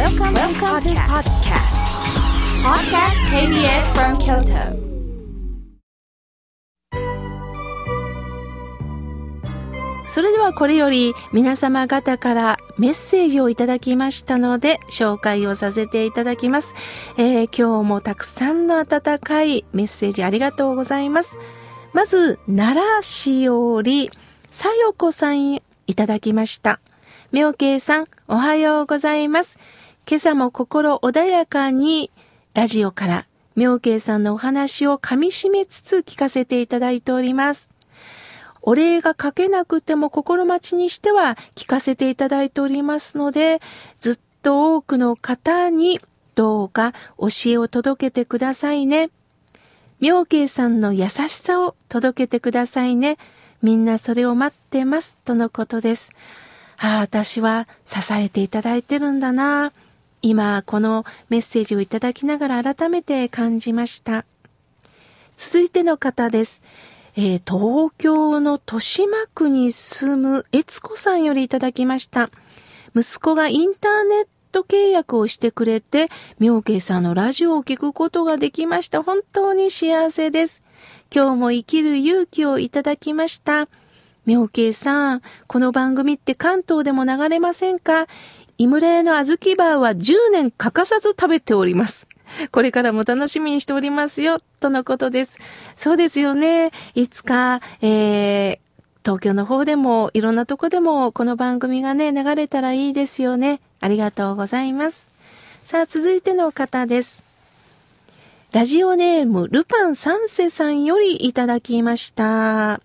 Welcome, Welcome to podcast. Podcast KBS from Kyoto. それではこれより皆様方からメッセージをいただきましたので紹介をさせていただきます。えー今日もたくさんの温かいメッセージありがとうございます。まず、奈良市より、さよこさんいただきました。妙慶さん、おはようございます。今朝も心穏やかに、ラジオから妙慶さんのお話を噛み締めつつ聞かせていただいております。お礼が書けなくても心待ちにしては聞かせていただいておりますので、ずっと多くの方にどうか教えを届けてくださいね。妙慶さんの優しさを届けてくださいね。みんなそれを待ってます。とのことです。ああ、私は支えていただいてるんだな。今、このメッセージをいただきながら改めて感じました。続いての方です。えー東京の豊島区に住む悦子さんよりいただきました。息子がインターネット契約をしてくれて、妙慶さんのラジオを聞くことができました。本当に幸せです。今日も生きる勇気をいただきました。妙慶さん、この番組って関東でも流れませんか？井村屋の小豆バーは10年欠かさず食べております。これからも楽しみにしておりますよ、とのことです。そうですよね。いつか、えー、東京の方でも、いろんなとこでも、この番組がね、流れたらいいですよね。ありがとうございます。さあ、続いての方です。ラジオネーム、ルパン三世さんよりいただきました。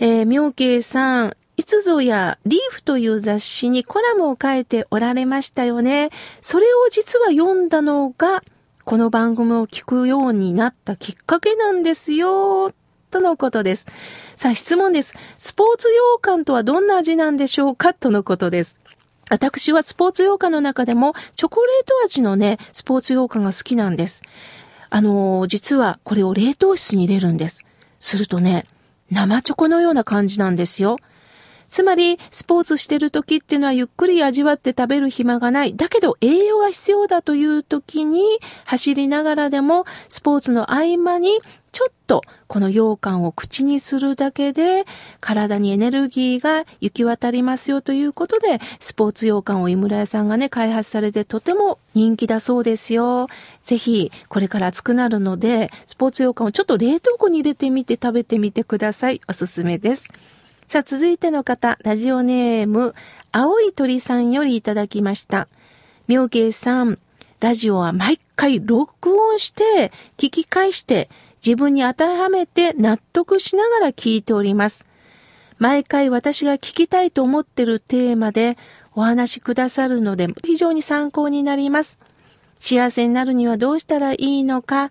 えー、妙慶さん、いつぞやリーフという雑誌にコラムを書いておられましたよね。それを実は読んだのが、この番組を聞くようになったきっかけなんですよ。とのことです。さあ質問です。スポーツ羊羹とはどんな味なんでしょうかとのことです。私はスポーツ羊羹の中でもチョコレート味のね、スポーツ羊羹が好きなんです。あのー実はこれを冷凍室に入れるんです。するとね、生チョコのような感じなんですよ。つまり、スポーツしてる時っていうのはゆっくり味わって食べる暇がない。だけど栄養が必要だという時に、走りながらでも、スポーツの合間に、ちょっとこの羊羹を口にするだけで、体にエネルギーが行き渡りますよということで、スポーツ羊羹を井村屋さんがね、開発されてとても人気だそうですよ。ぜひ、これから暑くなるので、スポーツ羊羹をちょっと冷凍庫に入れてみて食べてみてください。おすすめです。さあ、続いての方、ラジオネーム、青い鳥さんよりいただきました。妙慶さん、ラジオは毎回録音して、聞き返して、自分に当てはめて納得しながら聞いております。毎回私が聞きたいと思ってるテーマでお話しくださるので非常に参考になります。幸せになるにはどうしたらいいのか、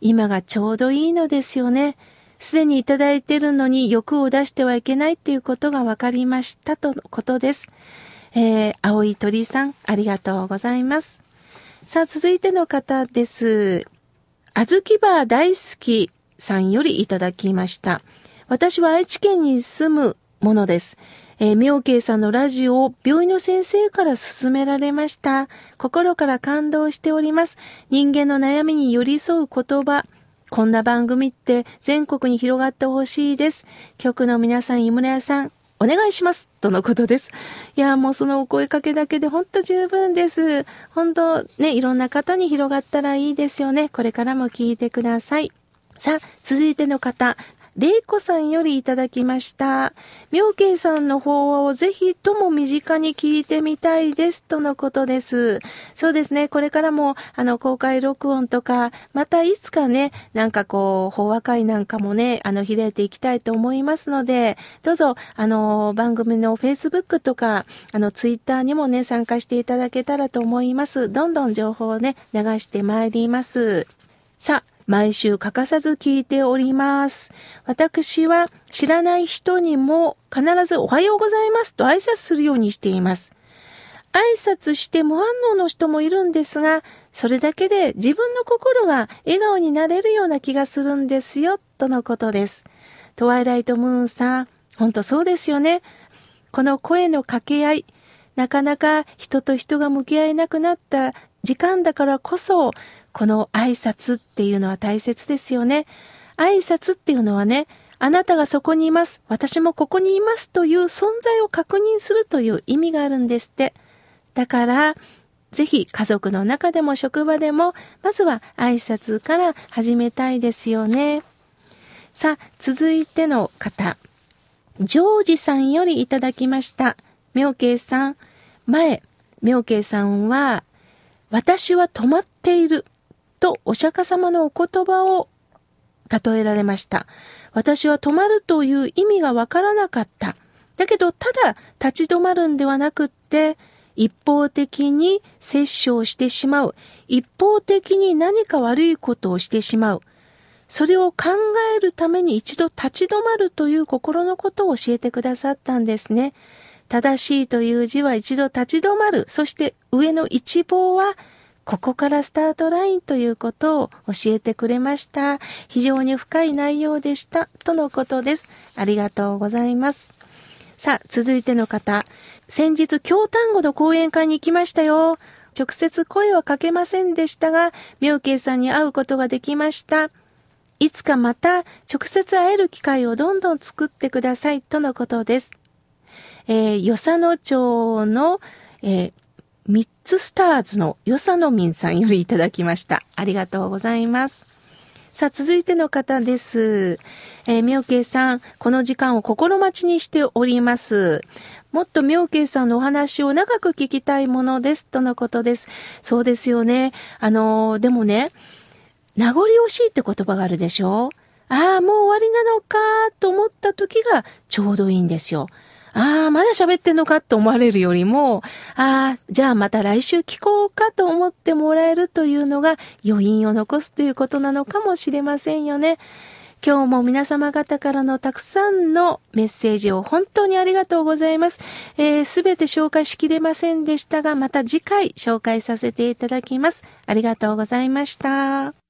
今がちょうどいいのですよね。すでにいただいているのに欲を出してはいけないっていうことが分かりましたとのことです。えー、青い鳥さん、ありがとうございます。さあ、続いての方です。あずきバー大好きさんよりいただきました。私は愛知県に住むものです。えー、妙慶さんのラジオを病院の先生から勧められました。心から感動しております。人間の悩みに寄り添う言葉。こんな番組って全国に広がってほしいです。局の皆さん、井村屋さん、お願いします。とのことです。いや、もうそのお声かけだけでほんと十分です。本当ね、いろんな方に広がったらいいですよね。これからも聞いてください。さあ、続いての方。れいこさんよりいただきました。妙慶さんの法話をぜひとも身近に聞いてみたいです。とのことです。そうですね。これからも、あの、公開録音とか、またいつかね、なんかこう、法話会なんかもね、あの、開いていきたいと思いますので、どうぞ、あの、番組の Facebook とか、あの、Twitter にもね、参加していただけたらと思います。どんどん情報をね、流してまいります。さあ、毎週欠かさず聞いております。私は知らない人にも必ずおはようございますと挨拶するようにしています。挨拶して無反応の人もいるんですが、それだけで自分の心が笑顔になれるような気がするんですよ、とのことです。トワイライトムーンさん、ほんとそうですよね。この声の掛け合い、なかなか人と人が向き合えなくなった時間だからこそ、この挨拶っていうのは大切ですよね。挨拶っていうのはね、あなたがそこにいます。私もここにいますという存在を確認するという意味があるんですって。だから、ぜひ家族の中でも職場でも、まずは挨拶から始めたいですよね。さあ、続いての方。ジョージさんよりいただきました。妙慶さん。前、妙慶さんは、私は止まっているとお釈迦様のお言葉を例えられました。私は止まるという意味がわからなかった。だけど、ただ立ち止まるんではなくって、一方的に摂取をしてしまう。一方的に何か悪いことをしてしまう。それを考えるために一度立ち止まるという心のことを教えてくださったんですね。正しいという字は一度立ち止まる。そして上の一棒はここからスタートラインということを教えてくれました。非常に深い内容でした。とのことです。ありがとうございます。さあ、続いての方。先日、京丹後の講演会に行きましたよ。直接声はかけませんでしたが、妙慶さんに会うことができました。いつかまた直接会える機会をどんどん作ってくださいとのことです。えー、与謝野町の、えー、ミッツスターズのよさのみんさんよりいただきました。ありがとうございます。さあ、続いての方です。えー、みょうけいさん、この時間を心待ちにしております。もっとみょうけいさんのお話を長く聞きたいものです。とのことです。そうですよね。あのー、でもね、名残惜しいって言葉があるでしょ？ああ、もう終わりなのか？と思った時がちょうどいいんですよ。ああ、まだ喋ってんのかと思われるよりも、ああ、じゃあまた来週聞こうかと思ってもらえるというのが余韻を残すということなのかもしれませんよね。今日も皆様方からのたくさんのメッセージを本当にありがとうございます。す、えー、べ、て紹介しきれませんでしたが、また次回紹介させていただきます。ありがとうございました。